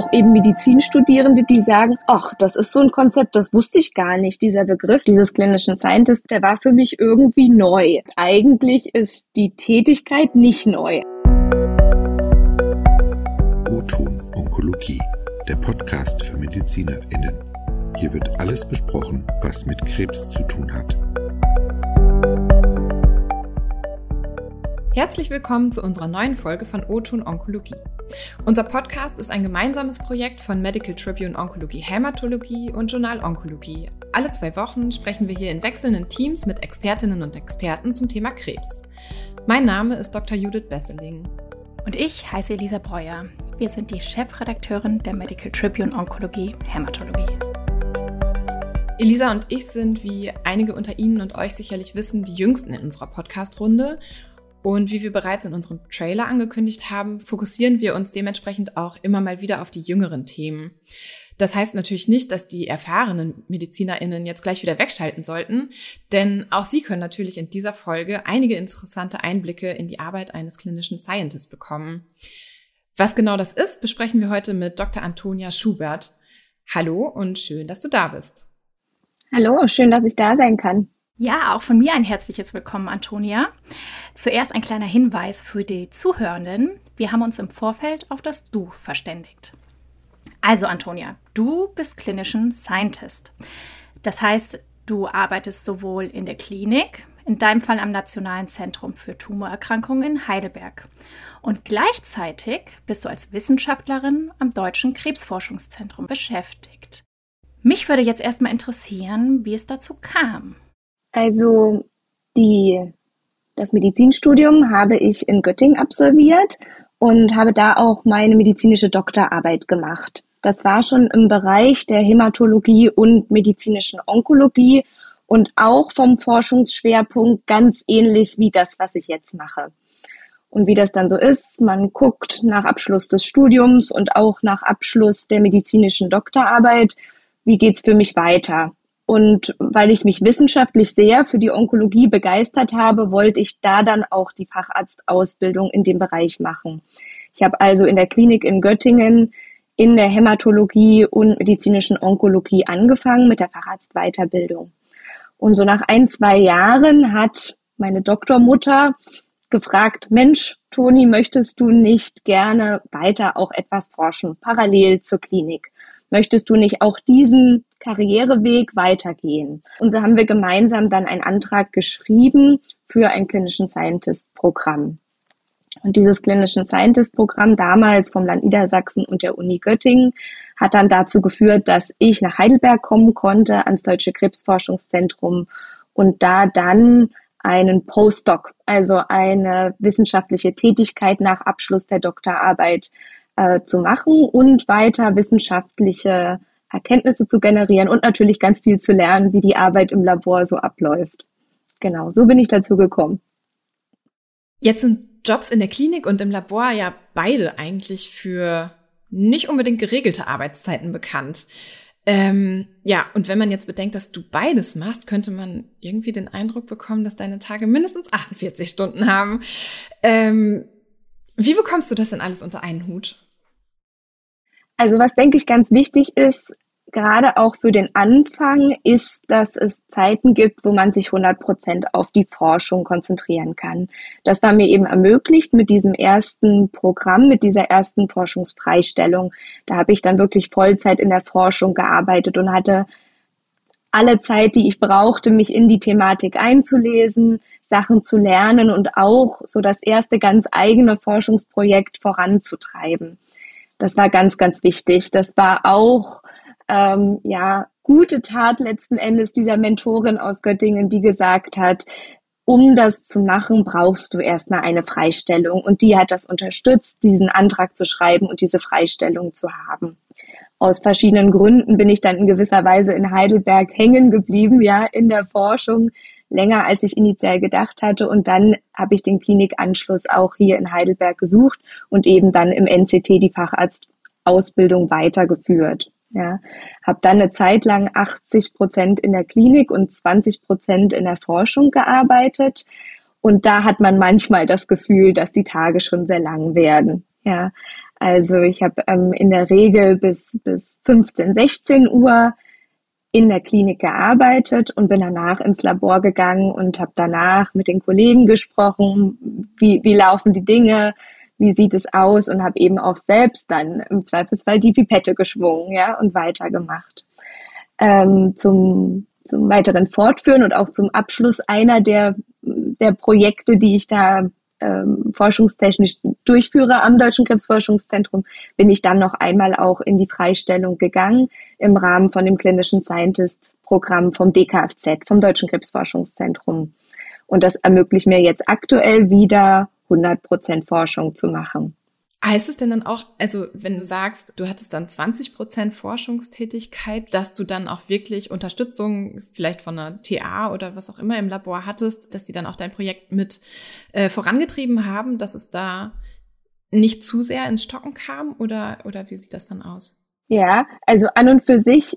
auch eben Medizinstudierende, die sagen, ach, das ist so ein Konzept, das wusste ich gar nicht. Dieser Begriff dieses klinischen Scientist, der war für mich irgendwie neu. Eigentlich ist die Tätigkeit nicht neu. O-Ton Onkologie, der Podcast für MedizinerInnen. Hier wird alles besprochen, was mit Krebs zu tun hat. Herzlich willkommen zu unserer neuen Folge von O-Ton Onkologie. Unser Podcast ist ein gemeinsames Projekt von Medical Tribune Onkologie Hämatologie und Journal Onkologie. Alle zwei Wochen sprechen wir hier in wechselnden Teams mit Expertinnen und Experten zum Thema Krebs. Mein Name ist Dr. Judith Besseling. Und ich heiße Elisa Breuer. Wir sind die Chefredakteurin der Medical Tribune Onkologie Hämatologie. Elisa und ich sind, wie einige unter Ihnen und euch sicherlich wissen, die jüngsten in unserer Podcast-Runde. Und wie wir bereits in unserem Trailer angekündigt haben, fokussieren wir uns dementsprechend auch immer mal wieder auf die jüngeren Themen. Das heißt natürlich nicht, dass die erfahrenen MedizinerInnen jetzt gleich wieder wegschalten sollten, denn auch sie können natürlich in dieser Folge einige interessante Einblicke in die Arbeit eines klinischen Scientists bekommen. Was genau das ist, besprechen wir heute mit Dr. Antonia Schubert. Hallo und schön, dass du da bist. Hallo, schön, dass ich da sein kann. Ja, auch von mir ein herzliches Willkommen, Antonia. Zuerst ein kleiner Hinweis für die Zuhörenden. Wir haben uns im Vorfeld auf das Du verständigt. Also, Antonia, du bist klinischen Scientist. Das heißt, du arbeitest sowohl in der Klinik, in deinem Fall am Nationalen Zentrum für Tumorerkrankungen in Heidelberg. Und gleichzeitig bist du als Wissenschaftlerin am Deutschen Krebsforschungszentrum beschäftigt. Mich würde jetzt erstmal interessieren, wie es dazu kam. Also die, das Medizinstudium habe ich in Göttingen absolviert und habe da auch meine medizinische Doktorarbeit gemacht. Das war schon im Bereich der Hämatologie und medizinischen Onkologie und auch vom Forschungsschwerpunkt ganz ähnlich wie das, was ich jetzt mache. Und wie das dann so ist, man guckt nach Abschluss des Studiums und auch nach Abschluss der medizinischen Doktorarbeit, wie geht's für mich weiter? Und weil ich mich wissenschaftlich sehr für die Onkologie begeistert habe, wollte ich da dann auch die Facharztausbildung in dem Bereich machen. Ich habe also in der Klinik in Göttingen in der Hämatologie und medizinischen Onkologie angefangen mit der Facharztweiterbildung. Und so nach ein, zwei Jahren hat meine Doktormutter gefragt, Mensch, Toni, möchtest du nicht gerne weiter auch etwas forschen, parallel zur Klinik? möchtest du nicht auch diesen Karriereweg weitergehen? Und so haben wir gemeinsam dann einen Antrag geschrieben für ein Clinician Scientist Programm. Und dieses Clinician Scientist Programm damals vom Land Niedersachsen und der Uni Göttingen hat dann dazu geführt, dass ich nach Heidelberg kommen konnte ans Deutsche Krebsforschungszentrum und da dann einen Postdoc, also eine wissenschaftliche Tätigkeit nach Abschluss der Doktorarbeit äh, zu machen und weiter wissenschaftliche Erkenntnisse zu generieren und natürlich ganz viel zu lernen, wie die Arbeit im Labor so abläuft. Genau, so bin ich dazu gekommen. Jetzt sind Jobs in der Klinik und im Labor ja beide eigentlich für nicht unbedingt geregelte Arbeitszeiten bekannt. Ähm, ja, und wenn man jetzt bedenkt, dass du beides machst, könnte man irgendwie den Eindruck bekommen, dass deine Tage mindestens 48 Stunden haben. Ähm, wie bekommst du das denn alles unter einen Hut? Also was denke ich ganz wichtig ist, gerade auch für den Anfang, ist, dass es Zeiten gibt, wo man sich 100 Prozent auf die Forschung konzentrieren kann. Das war mir eben ermöglicht mit diesem ersten Programm, mit dieser ersten Forschungsfreistellung. Da habe ich dann wirklich Vollzeit in der Forschung gearbeitet und hatte alle Zeit, die ich brauchte, mich in die Thematik einzulesen, Sachen zu lernen und auch so das erste ganz eigene Forschungsprojekt voranzutreiben. Das war ganz, ganz wichtig. Das war auch ähm, ja gute Tat letzten Endes dieser Mentorin aus Göttingen, die gesagt hat, um das zu machen, brauchst du erstmal eine Freistellung. Und die hat das unterstützt, diesen Antrag zu schreiben und diese Freistellung zu haben aus verschiedenen Gründen bin ich dann in gewisser Weise in Heidelberg hängen geblieben, ja, in der Forschung länger als ich initial gedacht hatte. Und dann habe ich den Klinikanschluss auch hier in Heidelberg gesucht und eben dann im NCT die Facharztausbildung weitergeführt. Ja, habe dann eine Zeit lang 80 Prozent in der Klinik und 20 Prozent in der Forschung gearbeitet. Und da hat man manchmal das Gefühl, dass die Tage schon sehr lang werden. Ja, also ich habe ähm, in der Regel bis, bis 15, 16 Uhr in der Klinik gearbeitet und bin danach ins Labor gegangen und habe danach mit den Kollegen gesprochen, wie, wie laufen die Dinge, wie sieht es aus und habe eben auch selbst dann im Zweifelsfall die Pipette geschwungen ja, und weitergemacht. Ähm, zum, zum weiteren Fortführen und auch zum Abschluss einer der, der Projekte, die ich da ähm, forschungstechnisch durchführe am Deutschen Krebsforschungszentrum, bin ich dann noch einmal auch in die Freistellung gegangen im Rahmen von dem klinischen Scientist-Programm vom DKFZ, vom Deutschen Krebsforschungszentrum. Und das ermöglicht mir jetzt aktuell wieder 100 Prozent Forschung zu machen. Heißt es denn dann auch, also wenn du sagst, du hattest dann 20 Prozent Forschungstätigkeit, dass du dann auch wirklich Unterstützung vielleicht von einer TA oder was auch immer im Labor hattest, dass die dann auch dein Projekt mit äh, vorangetrieben haben, dass es da nicht zu sehr ins Stocken kam oder, oder wie sieht das dann aus? Ja, also an und für sich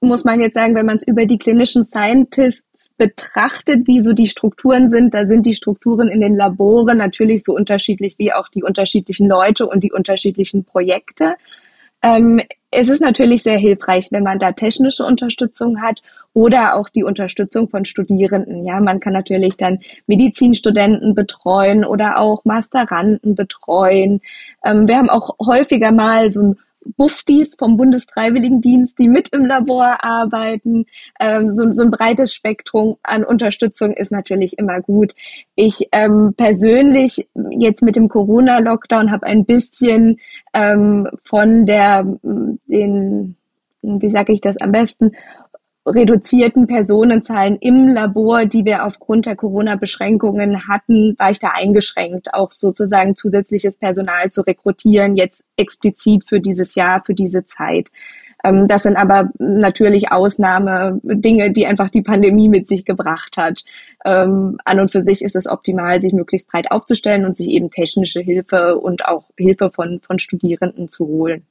muss man jetzt sagen, wenn man es über die klinischen Scientists betrachtet, wie so die Strukturen sind, da sind die Strukturen in den Laboren natürlich so unterschiedlich wie auch die unterschiedlichen Leute und die unterschiedlichen Projekte. Ähm, es ist natürlich sehr hilfreich, wenn man da technische Unterstützung hat oder auch die Unterstützung von Studierenden. Ja, man kann natürlich dann Medizinstudenten betreuen oder auch Masteranden betreuen. Ähm, wir haben auch häufiger mal so ein Buftis vom Bundesfreiwilligendienst, die mit im Labor arbeiten. Ähm, so, so ein breites Spektrum an Unterstützung ist natürlich immer gut. Ich ähm, persönlich jetzt mit dem Corona-Lockdown habe ein bisschen ähm, von der den wie sage ich das am besten reduzierten Personenzahlen im Labor, die wir aufgrund der Corona-Beschränkungen hatten, war ich da eingeschränkt, auch sozusagen zusätzliches Personal zu rekrutieren, jetzt explizit für dieses Jahr, für diese Zeit. Ähm, das sind aber natürlich Ausnahme Dinge, die einfach die Pandemie mit sich gebracht hat. Ähm, an und für sich ist es optimal, sich möglichst breit aufzustellen und sich eben technische Hilfe und auch Hilfe von, von Studierenden zu holen.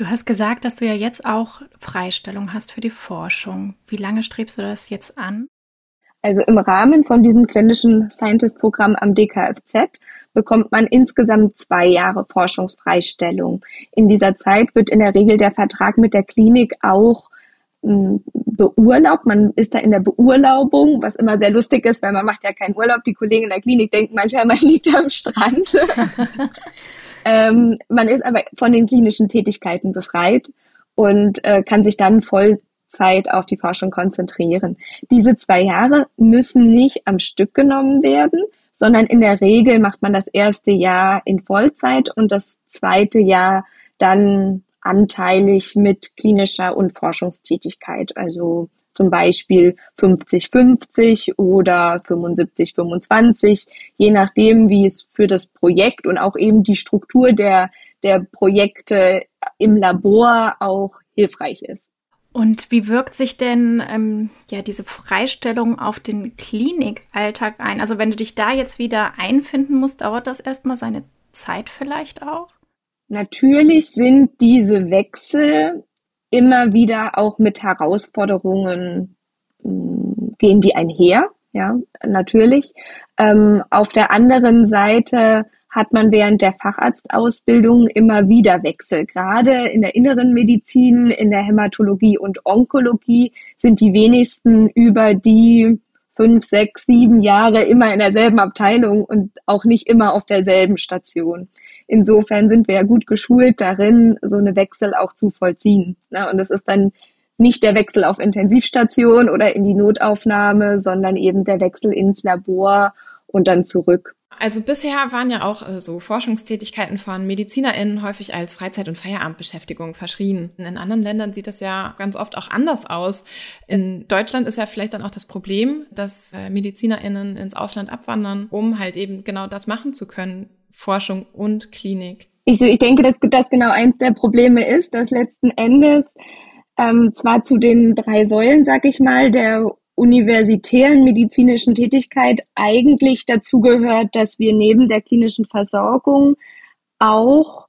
Du hast gesagt, dass du ja jetzt auch Freistellung hast für die Forschung. Wie lange strebst du das jetzt an? Also im Rahmen von diesem klinischen Scientist-Programm am DKFZ bekommt man insgesamt zwei Jahre Forschungsfreistellung. In dieser Zeit wird in der Regel der Vertrag mit der Klinik auch hm, beurlaubt. Man ist da in der Beurlaubung, was immer sehr lustig ist, weil man macht ja keinen Urlaub. Die Kollegen in der Klinik denken manchmal, man liegt am Strand. Ähm, man ist aber von den klinischen Tätigkeiten befreit und äh, kann sich dann Vollzeit auf die Forschung konzentrieren. Diese zwei Jahre müssen nicht am Stück genommen werden, sondern in der Regel macht man das erste Jahr in Vollzeit und das zweite Jahr dann anteilig mit klinischer und Forschungstätigkeit. Also zum Beispiel 50-50 oder 75-25, je nachdem, wie es für das Projekt und auch eben die Struktur der, der Projekte im Labor auch hilfreich ist. Und wie wirkt sich denn ähm, ja diese Freistellung auf den Klinikalltag ein? Also wenn du dich da jetzt wieder einfinden musst, dauert das erstmal seine Zeit vielleicht auch? Natürlich sind diese Wechsel immer wieder auch mit Herausforderungen hm, gehen die einher, ja, natürlich. Ähm, auf der anderen Seite hat man während der Facharztausbildung immer wieder Wechsel. Gerade in der inneren Medizin, in der Hämatologie und Onkologie sind die wenigsten über die fünf, sechs, sieben Jahre immer in derselben Abteilung und auch nicht immer auf derselben Station. Insofern sind wir ja gut geschult darin, so eine Wechsel auch zu vollziehen. Und es ist dann nicht der Wechsel auf Intensivstation oder in die Notaufnahme, sondern eben der Wechsel ins Labor und dann zurück. Also bisher waren ja auch äh, so Forschungstätigkeiten von MedizinerInnen häufig als Freizeit- und Feierabendbeschäftigung verschrien. In anderen Ländern sieht das ja ganz oft auch anders aus. In Deutschland ist ja vielleicht dann auch das Problem, dass äh, MedizinerInnen ins Ausland abwandern, um halt eben genau das machen zu können, Forschung und Klinik? Ich, ich denke, dass das genau eins der Probleme ist, dass letzten Endes ähm, zwar zu den drei Säulen, sag ich mal, der universitären medizinischen Tätigkeit eigentlich dazu gehört, dass wir neben der klinischen Versorgung auch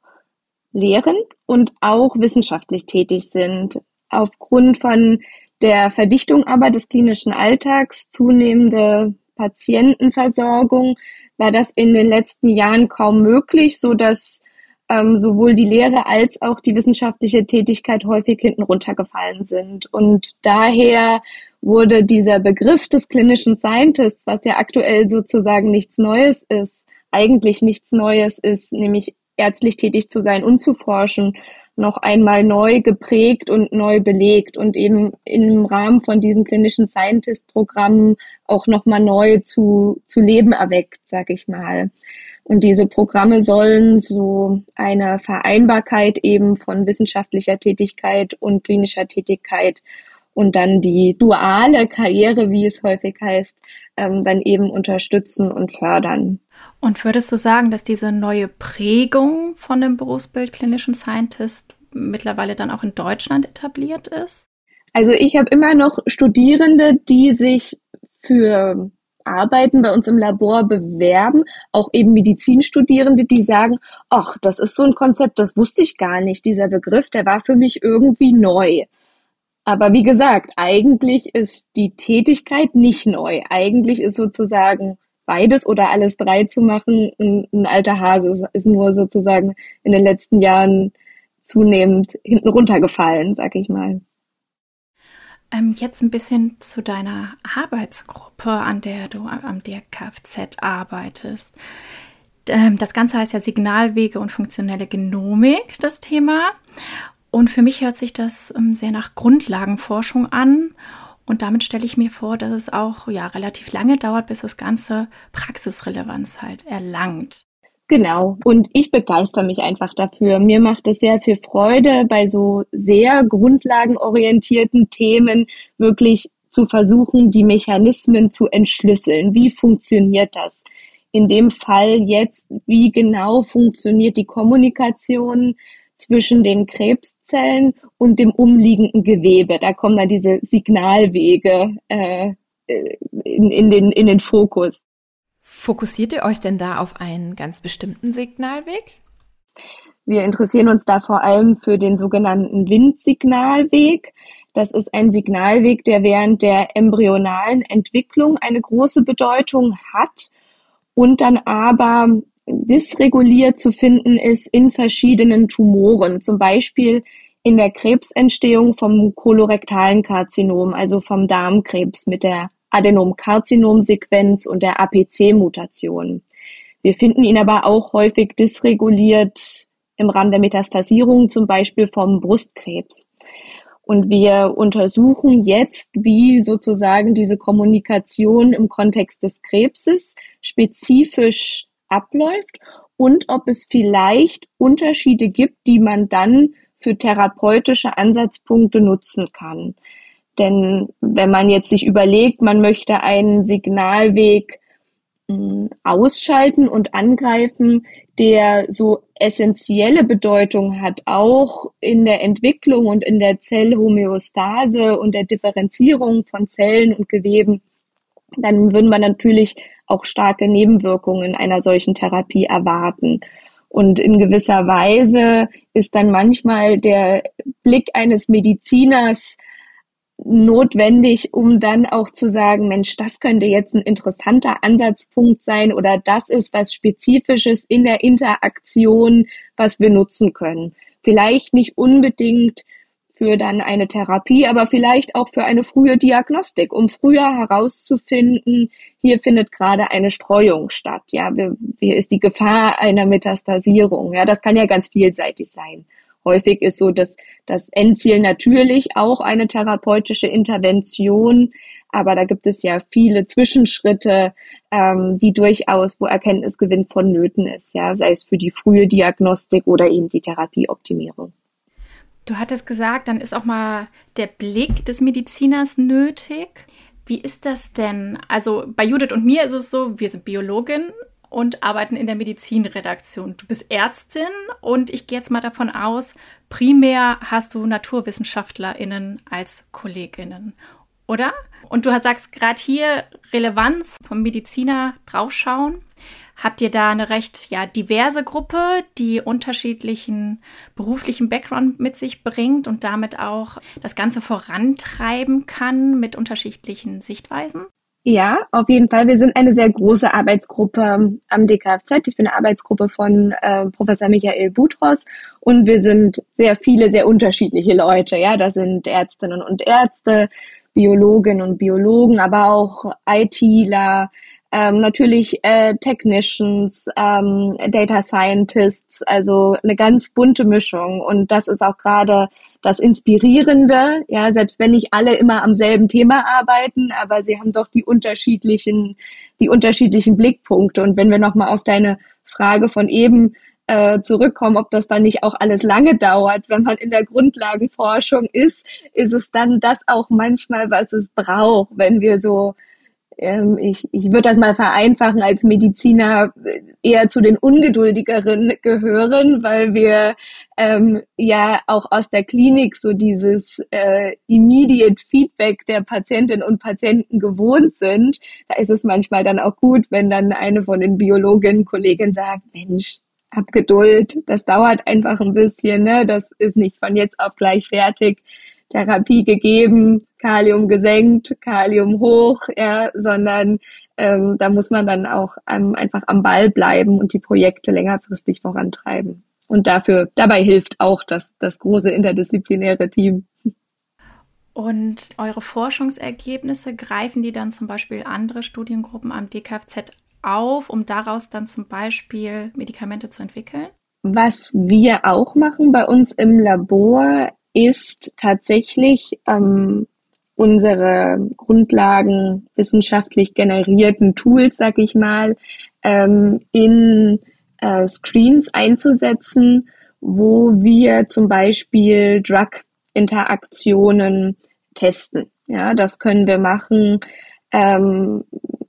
lehren und auch wissenschaftlich tätig sind. Aufgrund von der Verdichtung aber des klinischen Alltags, zunehmende Patientenversorgung, war das in den letzten Jahren kaum möglich, so dass ähm, sowohl die Lehre als auch die wissenschaftliche Tätigkeit häufig hinten runtergefallen sind. Und daher wurde dieser Begriff des klinischen Scientists, was ja aktuell sozusagen nichts Neues ist, eigentlich nichts Neues ist, nämlich ärztlich tätig zu sein und zu forschen, noch einmal neu geprägt und neu belegt und eben im Rahmen von diesen klinischen Scientist-Programmen auch nochmal neu zu, zu Leben erweckt, sag ich mal. Und diese Programme sollen so eine Vereinbarkeit eben von wissenschaftlicher Tätigkeit und klinischer Tätigkeit und dann die duale Karriere, wie es häufig heißt, ähm, dann eben unterstützen und fördern. Und würdest du sagen, dass diese neue Prägung von dem Berufsbild klinischen Scientist mittlerweile dann auch in Deutschland etabliert ist? Also ich habe immer noch Studierende, die sich für Arbeiten bei uns im Labor bewerben, auch eben Medizinstudierende, die sagen, ach, das ist so ein Konzept, das wusste ich gar nicht. Dieser Begriff, der war für mich irgendwie neu. Aber wie gesagt, eigentlich ist die Tätigkeit nicht neu. Eigentlich ist sozusagen beides oder alles drei zu machen ein, ein alter Hase. Ist nur sozusagen in den letzten Jahren zunehmend hinten runtergefallen, sag ich mal. Ähm, jetzt ein bisschen zu deiner Arbeitsgruppe, an der du am DRKFZ arbeitest. Ähm, das Ganze heißt ja Signalwege und funktionelle Genomik, das Thema. Und für mich hört sich das ähm, sehr nach Grundlagenforschung an. Und damit stelle ich mir vor, dass es auch ja, relativ lange dauert, bis das Ganze Praxisrelevanz halt erlangt. Genau. Und ich begeister mich einfach dafür. Mir macht es sehr viel Freude, bei so sehr grundlagenorientierten Themen wirklich zu versuchen, die Mechanismen zu entschlüsseln. Wie funktioniert das? In dem Fall jetzt, wie genau funktioniert die Kommunikation zwischen den Krebszellen und dem umliegenden Gewebe? Da kommen dann diese Signalwege äh, in, in, den, in den Fokus. Fokussiert ihr euch denn da auf einen ganz bestimmten Signalweg? Wir interessieren uns da vor allem für den sogenannten Windsignalweg. Das ist ein Signalweg, der während der embryonalen Entwicklung eine große Bedeutung hat und dann aber dysreguliert zu finden ist in verschiedenen Tumoren, zum Beispiel in der Krebsentstehung vom kolorektalen Karzinom, also vom Darmkrebs mit der Adenomkarzinomsequenz und der APC-Mutation. Wir finden ihn aber auch häufig dysreguliert im Rahmen der Metastasierung, zum Beispiel vom Brustkrebs. Und wir untersuchen jetzt, wie sozusagen diese Kommunikation im Kontext des Krebses spezifisch abläuft und ob es vielleicht Unterschiede gibt, die man dann für therapeutische Ansatzpunkte nutzen kann. Denn wenn man jetzt sich überlegt, man möchte einen Signalweg hm, ausschalten und angreifen, der so essentielle Bedeutung hat, auch in der Entwicklung und in der Zellhomöostase und der Differenzierung von Zellen und Geweben, dann würden wir natürlich auch starke Nebenwirkungen einer solchen Therapie erwarten. Und in gewisser Weise ist dann manchmal der Blick eines Mediziners notwendig, um dann auch zu sagen, Mensch, das könnte jetzt ein interessanter Ansatzpunkt sein oder das ist was Spezifisches in der Interaktion, was wir nutzen können. Vielleicht nicht unbedingt für dann eine Therapie, aber vielleicht auch für eine frühe Diagnostik, um früher herauszufinden, hier findet gerade eine Streuung statt. Ja, wie ist die Gefahr einer Metastasierung? Ja, das kann ja ganz vielseitig sein. Häufig ist so, dass das Endziel natürlich auch eine therapeutische Intervention, aber da gibt es ja viele Zwischenschritte, ähm, die durchaus, wo Erkenntnisgewinn vonnöten ist, ja, sei es für die frühe Diagnostik oder eben die Therapieoptimierung. Du hattest gesagt, dann ist auch mal der Blick des Mediziners nötig. Wie ist das denn? Also bei Judith und mir ist es so, wir sind Biologin und arbeiten in der Medizinredaktion. Du bist Ärztin und ich gehe jetzt mal davon aus, primär hast du NaturwissenschaftlerInnen als KollegInnen, oder? Und du sagst gerade hier Relevanz vom Mediziner draufschauen. Habt ihr da eine recht ja, diverse Gruppe, die unterschiedlichen beruflichen Background mit sich bringt und damit auch das Ganze vorantreiben kann mit unterschiedlichen Sichtweisen? Ja, auf jeden Fall. Wir sind eine sehr große Arbeitsgruppe am DKFZ. Ich bin eine Arbeitsgruppe von äh, Professor Michael Butros und wir sind sehr viele, sehr unterschiedliche Leute. Ja, das sind Ärztinnen und Ärzte, Biologinnen und Biologen, aber auch ITler, ähm, natürlich äh, Technicians, ähm, Data Scientists, also eine ganz bunte Mischung. Und das ist auch gerade das Inspirierende, ja, selbst wenn nicht alle immer am selben Thema arbeiten, aber sie haben doch die unterschiedlichen, die unterschiedlichen Blickpunkte. Und wenn wir nochmal auf deine Frage von eben äh, zurückkommen, ob das dann nicht auch alles lange dauert, wenn man in der Grundlagenforschung ist, ist es dann das auch manchmal, was es braucht, wenn wir so ähm, ich, ich würde das mal vereinfachen, als Mediziner eher zu den Ungeduldigeren gehören, weil wir ähm, ja auch aus der Klinik so dieses äh, immediate Feedback der Patientinnen und Patienten gewohnt sind. Da ist es manchmal dann auch gut, wenn dann eine von den Biologinnen, Kolleginnen sagt, Mensch, hab Geduld, das dauert einfach ein bisschen, ne? das ist nicht von jetzt auf gleich fertig. Therapie gegeben, Kalium gesenkt, Kalium hoch, ja, sondern ähm, da muss man dann auch ähm, einfach am Ball bleiben und die Projekte längerfristig vorantreiben. Und dafür, dabei hilft auch das, das große interdisziplinäre Team. Und eure Forschungsergebnisse greifen die dann zum Beispiel andere Studiengruppen am DKFZ auf, um daraus dann zum Beispiel Medikamente zu entwickeln? Was wir auch machen bei uns im Labor, ist tatsächlich ähm, unsere Grundlagen wissenschaftlich generierten Tools, sag ich mal, ähm, in äh, Screens einzusetzen, wo wir zum Beispiel Drug-Interaktionen testen. Ja, das können wir machen ähm,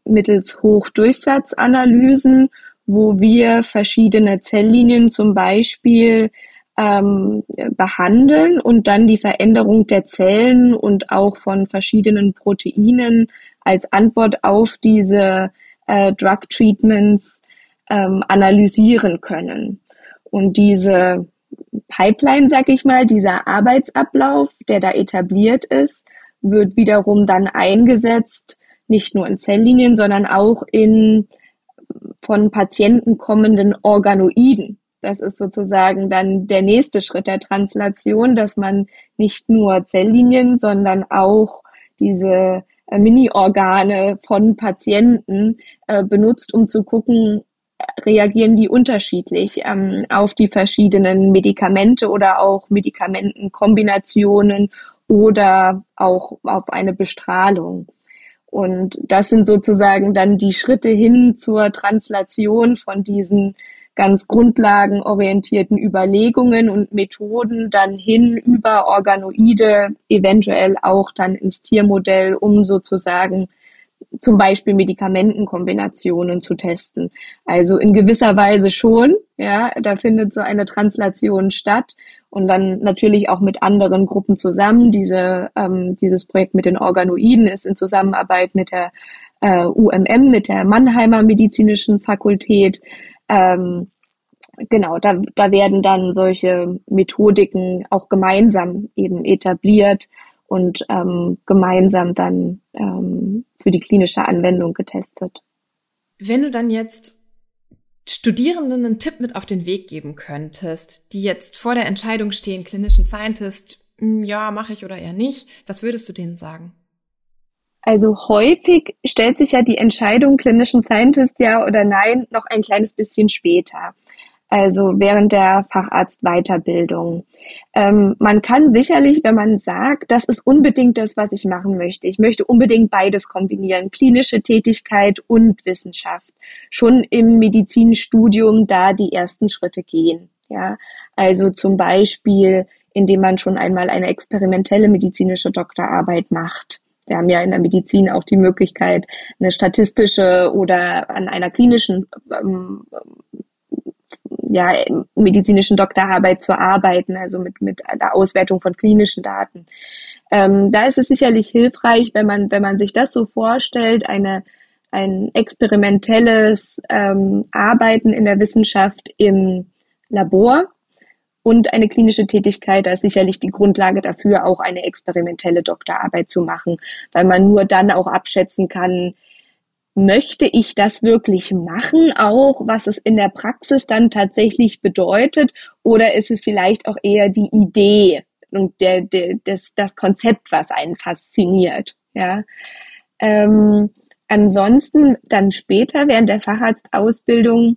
mittels Hochdurchsatzanalysen, wo wir verschiedene Zelllinien zum Beispiel ähm, behandeln und dann die Veränderung der Zellen und auch von verschiedenen Proteinen als Antwort auf diese äh, Drug Treatments ähm, analysieren können. Und diese Pipeline, sag ich mal, dieser Arbeitsablauf, der da etabliert ist, wird wiederum dann eingesetzt, nicht nur in Zelllinien, sondern auch in von Patienten kommenden Organoiden. Das ist sozusagen dann der nächste Schritt der Translation, dass man nicht nur Zelllinien, sondern auch diese äh, Mini-Organe von Patienten äh, benutzt, um zu gucken, reagieren die unterschiedlich ähm, auf die verschiedenen Medikamente oder auch Medikamentenkombinationen oder auch auf eine Bestrahlung. Und das sind sozusagen dann die Schritte hin zur Translation von diesen ganz grundlagenorientierten Überlegungen und Methoden dann hin über Organoide, eventuell auch dann ins Tiermodell, um sozusagen zum Beispiel Medikamentenkombinationen zu testen. Also in gewisser Weise schon, ja, da findet so eine Translation statt und dann natürlich auch mit anderen Gruppen zusammen. Diese, ähm, dieses Projekt mit den Organoiden ist in Zusammenarbeit mit der äh, UMM, mit der Mannheimer Medizinischen Fakultät. Ähm, genau, da, da werden dann solche Methodiken auch gemeinsam eben etabliert und ähm, gemeinsam dann ähm, für die klinische Anwendung getestet. Wenn du dann jetzt Studierenden einen Tipp mit auf den Weg geben könntest, die jetzt vor der Entscheidung stehen, klinischen Scientist, hm, ja, mache ich oder eher nicht, was würdest du denen sagen? Also häufig stellt sich ja die Entscheidung klinischen Scientist ja oder nein noch ein kleines bisschen später also während der Facharztweiterbildung. Ähm, man kann sicherlich, wenn man sagt, das ist unbedingt das, was ich machen möchte. Ich möchte unbedingt beides kombinieren, klinische Tätigkeit und Wissenschaft. Schon im Medizinstudium da die ersten Schritte gehen. Ja, also zum Beispiel, indem man schon einmal eine experimentelle medizinische Doktorarbeit macht. Wir haben ja in der Medizin auch die Möglichkeit, eine statistische oder an einer klinischen ähm, ja, medizinischen Doktorarbeit zu arbeiten, also mit, mit der Auswertung von klinischen Daten. Ähm, da ist es sicherlich hilfreich, wenn man, wenn man sich das so vorstellt, eine, ein experimentelles ähm, Arbeiten in der Wissenschaft im Labor und eine klinische Tätigkeit, da ist sicherlich die Grundlage dafür, auch eine experimentelle Doktorarbeit zu machen, weil man nur dann auch abschätzen kann, möchte ich das wirklich machen, auch was es in der Praxis dann tatsächlich bedeutet, oder ist es vielleicht auch eher die Idee und der, der, das, das Konzept, was einen fasziniert, ja. Ähm, ansonsten dann später während der Facharztausbildung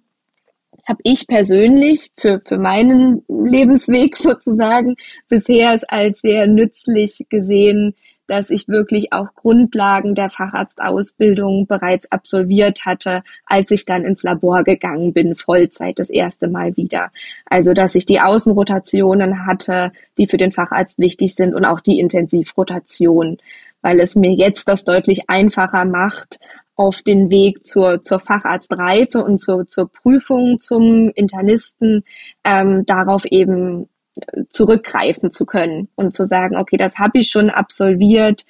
habe ich persönlich für, für meinen Lebensweg sozusagen bisher als sehr nützlich gesehen, dass ich wirklich auch Grundlagen der Facharztausbildung bereits absolviert hatte, als ich dann ins Labor gegangen bin, Vollzeit das erste Mal wieder. Also, dass ich die Außenrotationen hatte, die für den Facharzt wichtig sind und auch die Intensivrotation, weil es mir jetzt das deutlich einfacher macht, auf den Weg zur, zur Facharztreife und zur, zur Prüfung zum Internisten ähm, darauf eben äh, zurückgreifen zu können und zu sagen, okay, das habe ich schon absolviert,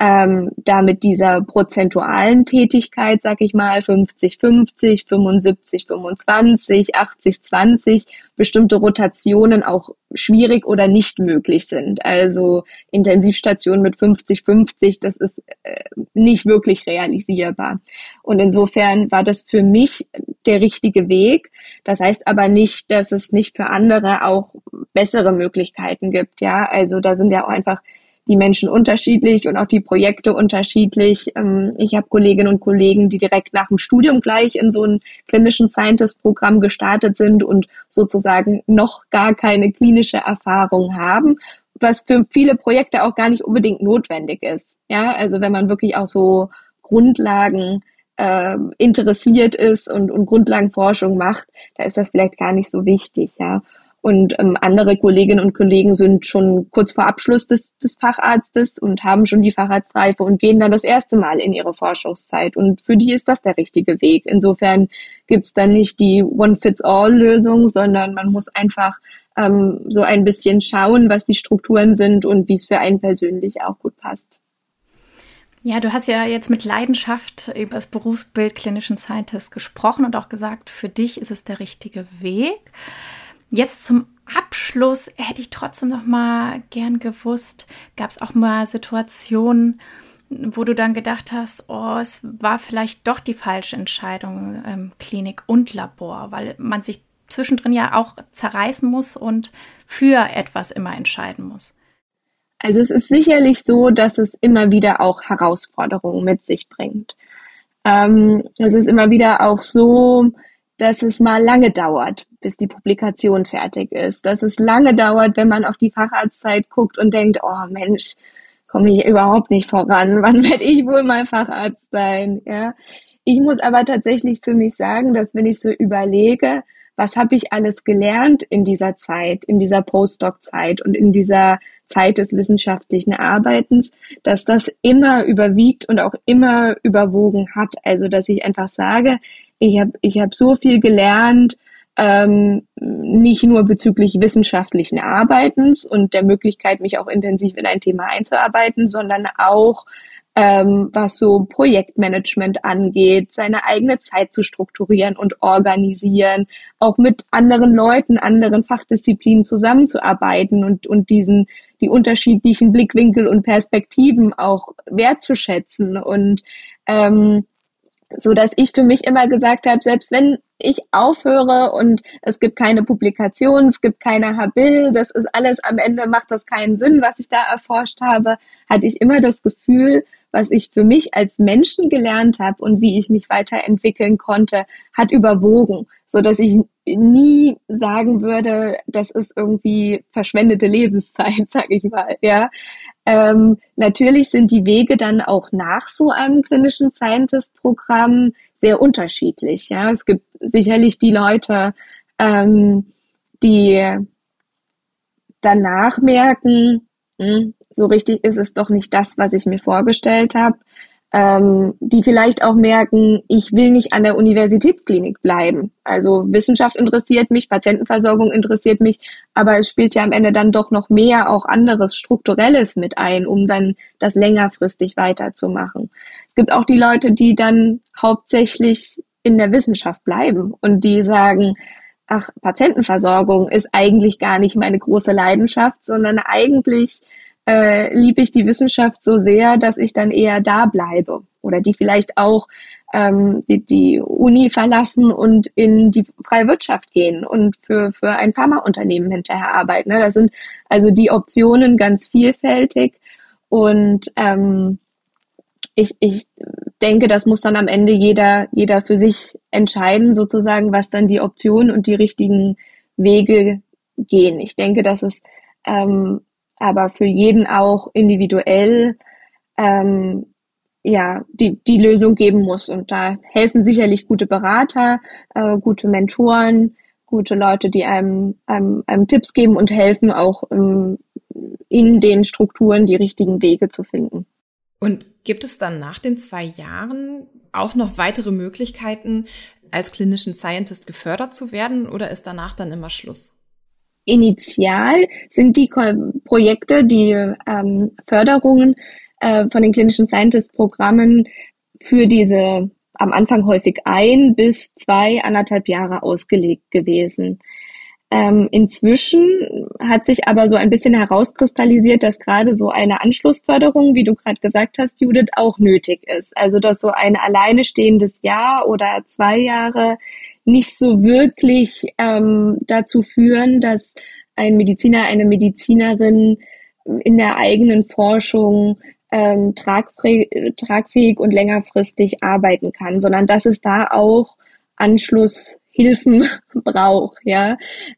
ähm, da mit dieser prozentualen Tätigkeit, sag ich mal, 50, 50, 75, 25, 80, 20, bestimmte Rotationen auch schwierig oder nicht möglich sind. Also Intensivstation mit 50, 50, das ist äh, nicht wirklich realisierbar. Und insofern war das für mich der richtige Weg. Das heißt aber nicht, dass es nicht für andere auch bessere Möglichkeiten gibt. Ja, also da sind ja auch einfach die Menschen unterschiedlich und auch die Projekte unterschiedlich. Ähm, ich habe Kolleginnen und Kollegen, die direkt nach dem Studium gleich in so ein klinischen Scientist-Programm gestartet sind und sozusagen noch gar keine klinische Erfahrung haben, was für viele Projekte auch gar nicht unbedingt notwendig ist. Ja, also wenn man wirklich auch so Grundlagen äh, interessiert ist und, und Grundlagenforschung macht, da ist das vielleicht gar nicht so wichtig, ja. Und ähm, andere Kolleginnen und Kollegen sind schon kurz vor Abschluss des, des Facharztes und haben schon die Facharztreife und gehen dann das erste Mal in ihre Forschungszeit. Und für die ist das der richtige Weg. Insofern gibt's dann nicht die One-Fits-All-Lösung, sondern man muss einfach ähm, so ein bisschen schauen, was die Strukturen sind und wie es für einen persönlich auch gut passt. Ja, du hast ja jetzt mit Leidenschaft über das Berufsbild klinischen Scientist gesprochen und auch gesagt, für dich ist es der richtige Weg. Jetzt zum Abschluss hätte ich trotzdem noch mal gern gewusst, gab es auch mal Situationen, wo du dann gedacht hast, oh, es war vielleicht doch die falsche Entscheidung, ähm, Klinik und Labor, weil man sich zwischendrin ja auch zerreißen muss und für etwas immer entscheiden muss. Also es ist sicherlich so, dass es immer wieder auch Herausforderungen mit sich bringt. Ähm, es ist immer wieder auch so, dass es mal lange dauert, bis die Publikation fertig ist, dass es lange dauert, wenn man auf die Facharztzeit guckt und denkt, oh Mensch, komme ich überhaupt nicht voran, wann werde ich wohl mal Facharzt sein, ja. Ich muss aber tatsächlich für mich sagen, dass wenn ich so überlege, was habe ich alles gelernt in dieser Zeit, in dieser Postdoc-Zeit und in dieser Zeit des wissenschaftlichen Arbeitens, dass das immer überwiegt und auch immer überwogen hat. Also, dass ich einfach sage, ich habe ich hab so viel gelernt, ähm, nicht nur bezüglich wissenschaftlichen Arbeitens und der Möglichkeit, mich auch intensiv in ein Thema einzuarbeiten, sondern auch ähm, was so Projektmanagement angeht, seine eigene Zeit zu strukturieren und organisieren, auch mit anderen Leuten, anderen Fachdisziplinen zusammenzuarbeiten und, und diesen, die unterschiedlichen Blickwinkel und Perspektiven auch wertzuschätzen und ähm, so dass ich für mich immer gesagt habe, selbst wenn ich aufhöre und es gibt keine Publikation, es gibt keine Habil, das ist alles am Ende macht das keinen Sinn, was ich da erforscht habe, hatte ich immer das Gefühl, was ich für mich als Menschen gelernt habe und wie ich mich weiterentwickeln konnte, hat überwogen, so dass ich nie sagen würde, das ist irgendwie verschwendete Lebenszeit, sag ich mal, ja. Ähm, natürlich sind die Wege dann auch nach so einem klinischen Scientist-Programm sehr unterschiedlich. Ja, es gibt sicherlich die Leute, ähm, die danach merken, hm, so richtig ist es doch nicht das, was ich mir vorgestellt habe ähm, die vielleicht auch merken, ich will nicht an der Universitätsklinik bleiben. Also Wissenschaft interessiert mich, Patientenversorgung interessiert mich, aber es spielt ja am Ende dann doch noch mehr auch anderes Strukturelles mit ein, um dann das längerfristig weiterzumachen. Es gibt auch die Leute, die dann hauptsächlich in der Wissenschaft bleiben und die sagen, ach, Patientenversorgung ist eigentlich gar nicht meine große Leidenschaft, sondern eigentlich äh, liebe ich die Wissenschaft so sehr, dass ich dann eher da bleibe oder die vielleicht auch ähm, die, die Uni verlassen und in die freie Wirtschaft gehen und für, für ein Pharmaunternehmen hinterher arbeiten. Ne? Da sind also die Optionen ganz vielfältig und ähm, ich, ich denke, das muss dann am Ende jeder, jeder für sich entscheiden, sozusagen, was dann die Optionen und die richtigen Wege gehen. Ich denke, dass es ähm, aber für jeden auch individuell ähm, ja die die Lösung geben muss und da helfen sicherlich gute Berater, äh, gute Mentoren, gute Leute, die einem, einem, einem Tipps geben und helfen auch ähm, in den Strukturen die richtigen Wege zu finden. Und gibt es dann nach den zwei Jahren auch noch weitere Möglichkeiten, als klinischen Scientist gefördert zu werden oder ist danach dann immer Schluss? Initial sind die Projekte, die ähm, Förderungen äh, von den klinischen Scientist-Programmen für diese am Anfang häufig ein bis zwei, anderthalb Jahre ausgelegt gewesen. Ähm, inzwischen hat sich aber so ein bisschen herauskristallisiert, dass gerade so eine Anschlussförderung, wie du gerade gesagt hast, Judith, auch nötig ist. Also dass so ein alleine stehendes Jahr oder zwei Jahre nicht so wirklich ähm, dazu führen, dass ein Mediziner, eine Medizinerin in der eigenen Forschung ähm, tragfähig, tragfähig und längerfristig arbeiten kann, sondern dass es da auch Anschlusshilfen braucht. Ja,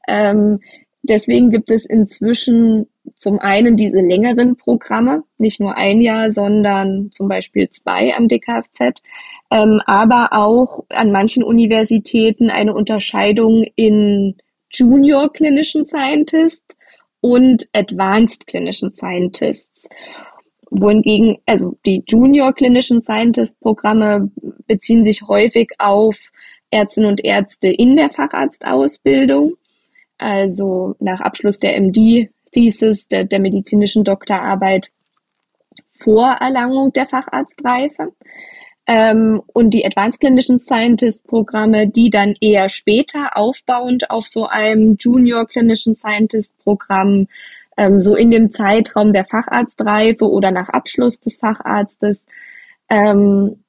ähm, deswegen gibt es inzwischen zum einen diese längeren Programme, nicht nur ein Jahr, sondern zum Beispiel zwei am DKFZ, ähm, aber auch an manchen Universitäten eine Unterscheidung in Junior Clinician Scientist und Advanced Clinician Scientists wohingegen, also die Junior Clinician Scientist Programme beziehen sich häufig auf Ärztinnen und Ärzte in der Facharztausbildung, also nach Abschluss der MD-Thesis, der, der medizinischen Doktorarbeit vor Erlangung der Facharztreife. Ähm, und die Advanced Clinician Scientist Programme, die dann eher später aufbauend auf so einem Junior Clinician Scientist Programm ähm, so in dem Zeitraum der Facharztreife oder nach Abschluss des Facharztes, ähm,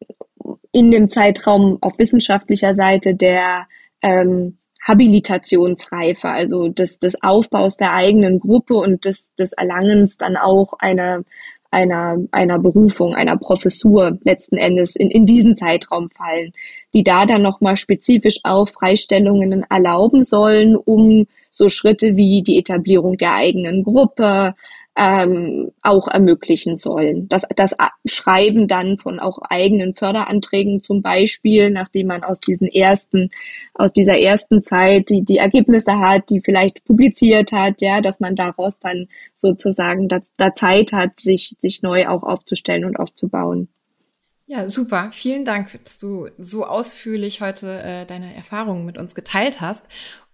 in dem Zeitraum auf wissenschaftlicher Seite der ähm, Habilitationsreife, also des, des Aufbaus der eigenen Gruppe und des, des Erlangens dann auch einer einer, einer Berufung, einer Professur letzten Endes in, in diesen Zeitraum fallen, die da dann nochmal spezifisch auch Freistellungen erlauben sollen, um so Schritte wie die Etablierung der eigenen Gruppe, ähm, auch ermöglichen sollen. Das, das Schreiben dann von auch eigenen Förderanträgen zum Beispiel, nachdem man aus diesen ersten, aus dieser ersten Zeit die, die Ergebnisse hat, die vielleicht publiziert hat, ja, dass man daraus dann sozusagen da, da Zeit hat, sich, sich neu auch aufzustellen und aufzubauen. Ja, super. Vielen Dank, dass du so ausführlich heute äh, deine Erfahrungen mit uns geteilt hast.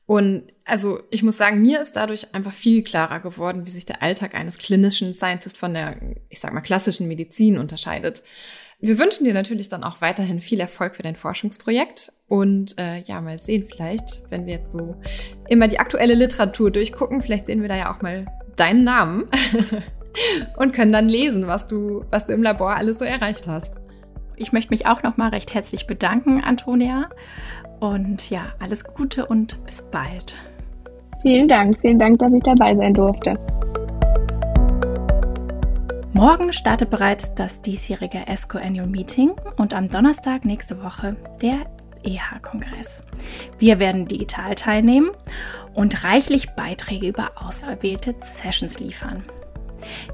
Und also ich muss sagen, mir ist dadurch einfach viel klarer geworden, wie sich der Alltag eines klinischen Scientists von der, ich sag mal, klassischen Medizin unterscheidet. Wir wünschen dir natürlich dann auch weiterhin viel Erfolg für dein Forschungsprojekt und äh, ja, mal sehen vielleicht, wenn wir jetzt so immer die aktuelle Literatur durchgucken, vielleicht sehen wir da ja auch mal deinen Namen und können dann lesen, was du, was du im Labor alles so erreicht hast. Ich möchte mich auch noch mal recht herzlich bedanken, Antonia. Und ja, alles Gute und bis bald. Vielen Dank, vielen Dank, dass ich dabei sein durfte. Morgen startet bereits das diesjährige ESCO Annual Meeting und am Donnerstag nächste Woche der EH-Kongress. Wir werden digital teilnehmen und reichlich Beiträge über auserwählte Sessions liefern.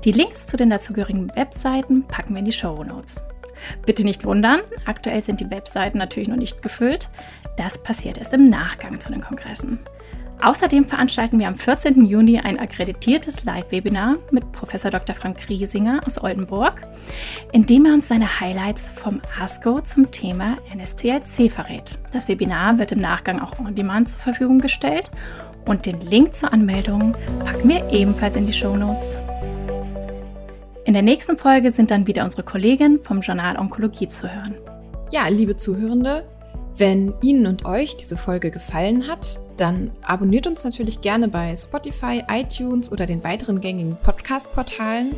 Die Links zu den dazugehörigen Webseiten packen wir in die Show Notes. Bitte nicht wundern, aktuell sind die Webseiten natürlich noch nicht gefüllt. Das passiert erst im Nachgang zu den Kongressen. Außerdem veranstalten wir am 14. Juni ein akkreditiertes Live-Webinar mit Prof. Dr. Frank Riesinger aus Oldenburg, in dem er uns seine Highlights vom ASCO zum Thema NSCLC verrät. Das Webinar wird im Nachgang auch on demand zur Verfügung gestellt und den Link zur Anmeldung packen wir ebenfalls in die Show Notes. In der nächsten Folge sind dann wieder unsere Kolleginnen vom Journal Onkologie zu hören. Ja, liebe Zuhörende, Wenn Ihnen und euch diese Folge gefallen hat, dann abonniert uns natürlich gerne bei Spotify, iTunes oder den weiteren gängigen Podcast-Portalen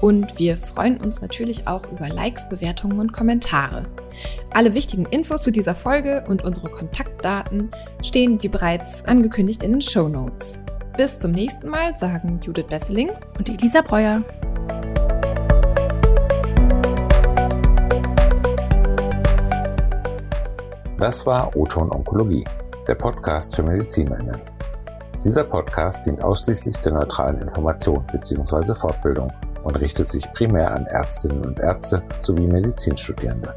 und wir freuen uns natürlich auch über Likes, Bewertungen und Kommentare. Alle wichtigen Infos zu dieser Folge und unsere Kontaktdaten stehen wie bereits angekündigt in den Show Notes. Bis zum nächsten Mal sagen Judith Besseling und Elisa Breuer. Das war Oton Onkologie, der Podcast für Medizinerinnen. Dieser Podcast dient ausschließlich der neutralen Information bzw. Fortbildung und richtet sich primär an Ärztinnen und Ärzte sowie Medizinstudierende.